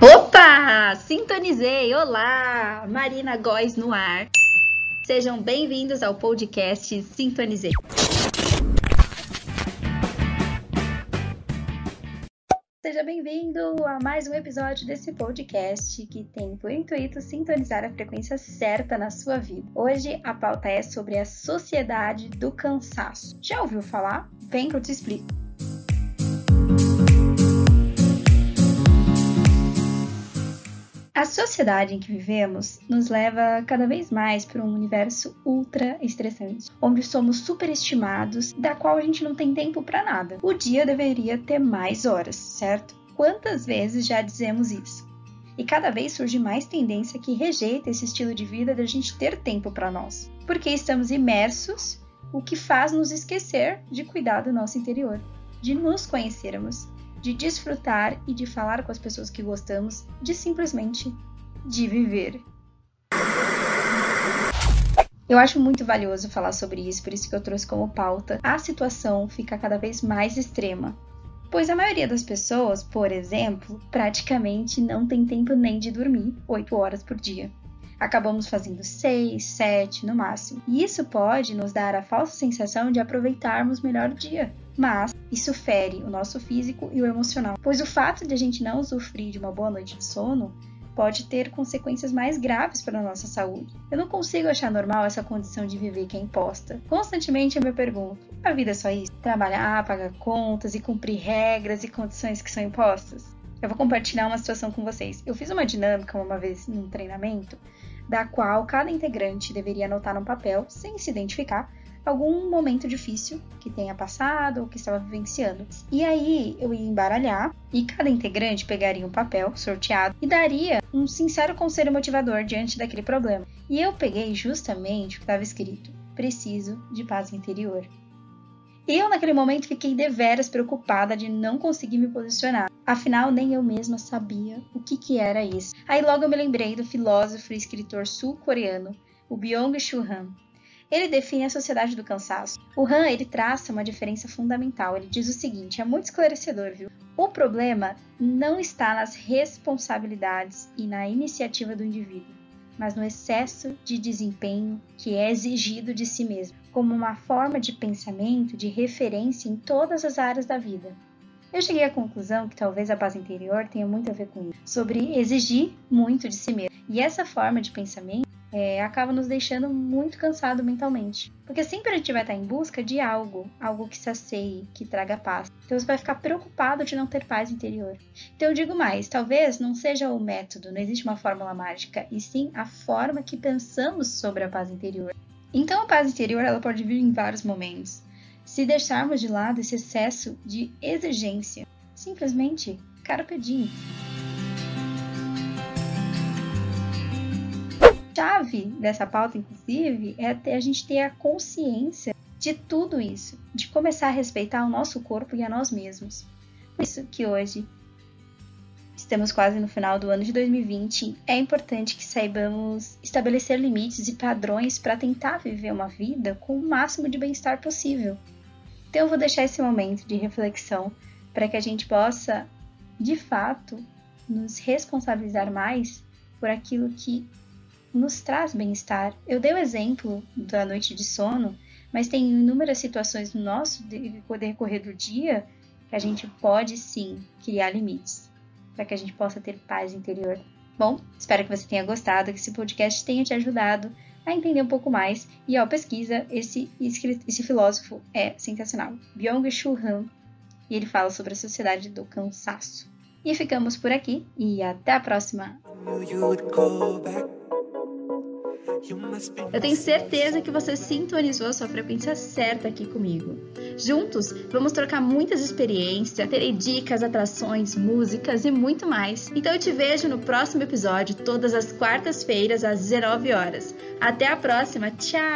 Opa! Sintonizei! Olá! Marina Góes no ar. Sejam bem-vindos ao podcast Sintonizei. Seja bem-vindo a mais um episódio desse podcast que tem por intuito sintonizar a frequência certa na sua vida. Hoje a pauta é sobre a sociedade do cansaço. Já ouviu falar? Vem que eu te explico. A sociedade em que vivemos nos leva cada vez mais para um universo ultra estressante, onde somos superestimados, da qual a gente não tem tempo para nada. O dia deveria ter mais horas, certo? Quantas vezes já dizemos isso? E cada vez surge mais tendência que rejeita esse estilo de vida da gente ter tempo para nós, porque estamos imersos, o que faz nos esquecer de cuidar do nosso interior, de nos conhecermos de desfrutar e de falar com as pessoas que gostamos, de simplesmente de viver. Eu acho muito valioso falar sobre isso, por isso que eu trouxe como pauta. A situação fica cada vez mais extrema, pois a maioria das pessoas, por exemplo, praticamente não tem tempo nem de dormir 8 horas por dia. Acabamos fazendo 6, 7 no máximo. E isso pode nos dar a falsa sensação de aproveitarmos melhor o dia, mas isso fere o nosso físico e o emocional, pois o fato de a gente não usufruir de uma boa noite de sono pode ter consequências mais graves para a nossa saúde. Eu não consigo achar normal essa condição de viver que é imposta. Constantemente eu me pergunto: a vida é só isso? Trabalhar, pagar contas e cumprir regras e condições que são impostas? Eu vou compartilhar uma situação com vocês. Eu fiz uma dinâmica uma vez num treinamento, da qual cada integrante deveria anotar no papel, sem se identificar, algum momento difícil que tenha passado ou que estava vivenciando. E aí eu ia embaralhar e cada integrante pegaria um papel sorteado e daria um sincero conselho motivador diante daquele problema. E eu peguei justamente o que estava escrito: preciso de paz interior. Eu, naquele momento, fiquei deveras preocupada de não conseguir me posicionar. Afinal, nem eu mesma sabia o que, que era isso. Aí logo eu me lembrei do filósofo e escritor sul-coreano, o Byung-Chul Han, ele define a sociedade do cansaço. O Han ele traça uma diferença fundamental. Ele diz o seguinte, é muito esclarecedor, viu? O problema não está nas responsabilidades e na iniciativa do indivíduo, mas no excesso de desempenho que é exigido de si mesmo, como uma forma de pensamento, de referência em todas as áreas da vida. Eu cheguei à conclusão que talvez a paz interior tenha muito a ver com isso, sobre exigir muito de si mesmo. E essa forma de pensamento é, acaba nos deixando muito cansado mentalmente. Porque sempre a gente vai estar em busca de algo, algo que sacie, que traga paz. Então você vai ficar preocupado de não ter paz interior. Então eu digo mais, talvez não seja o método, não existe uma fórmula mágica, e sim a forma que pensamos sobre a paz interior. Então a paz interior ela pode vir em vários momentos. Se deixarmos de lado esse excesso de exigência, simplesmente carpe diem. Chave dessa pauta, inclusive, é a gente ter a consciência de tudo isso, de começar a respeitar o nosso corpo e a nós mesmos. Por isso que hoje estamos quase no final do ano de 2020, é importante que saibamos estabelecer limites e padrões para tentar viver uma vida com o máximo de bem-estar possível. Então eu vou deixar esse momento de reflexão para que a gente possa, de fato, nos responsabilizar mais por aquilo que nos traz bem-estar. Eu dei o exemplo da noite de sono, mas tem inúmeras situações no nosso decorrer do dia que a gente pode sim criar limites para que a gente possa ter paz interior. Bom, espero que você tenha gostado, que esse podcast tenha te ajudado a entender um pouco mais. E ó, pesquisa, esse, esse filósofo é sensacional. Byung-Chul Han, e ele fala sobre a sociedade do cansaço. E ficamos por aqui e até a próxima! Eu tenho certeza que você sintonizou a sua frequência certa aqui comigo. Juntos, vamos trocar muitas experiências, terei dicas, atrações, músicas e muito mais. Então eu te vejo no próximo episódio, todas as quartas-feiras às 19 horas. Até a próxima, tchau!